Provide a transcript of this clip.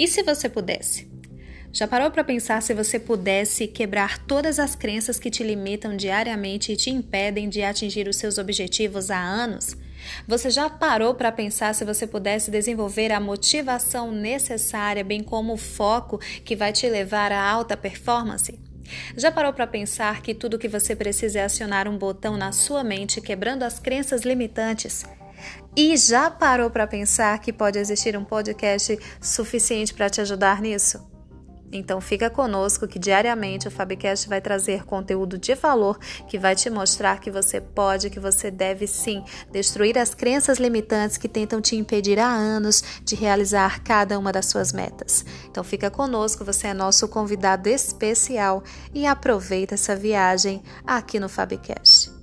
E se você pudesse? Já parou para pensar se você pudesse quebrar todas as crenças que te limitam diariamente e te impedem de atingir os seus objetivos há anos? Você já parou para pensar se você pudesse desenvolver a motivação necessária, bem como o foco que vai te levar à alta performance? Já parou para pensar que tudo que você precisa é acionar um botão na sua mente, quebrando as crenças limitantes? E já parou para pensar que pode existir um podcast suficiente para te ajudar nisso? Então fica conosco que diariamente o Fabcast vai trazer conteúdo de valor que vai te mostrar que você pode, que você deve sim destruir as crenças limitantes que tentam te impedir há anos de realizar cada uma das suas metas. Então fica conosco, você é nosso convidado especial e aproveita essa viagem aqui no Fabcast.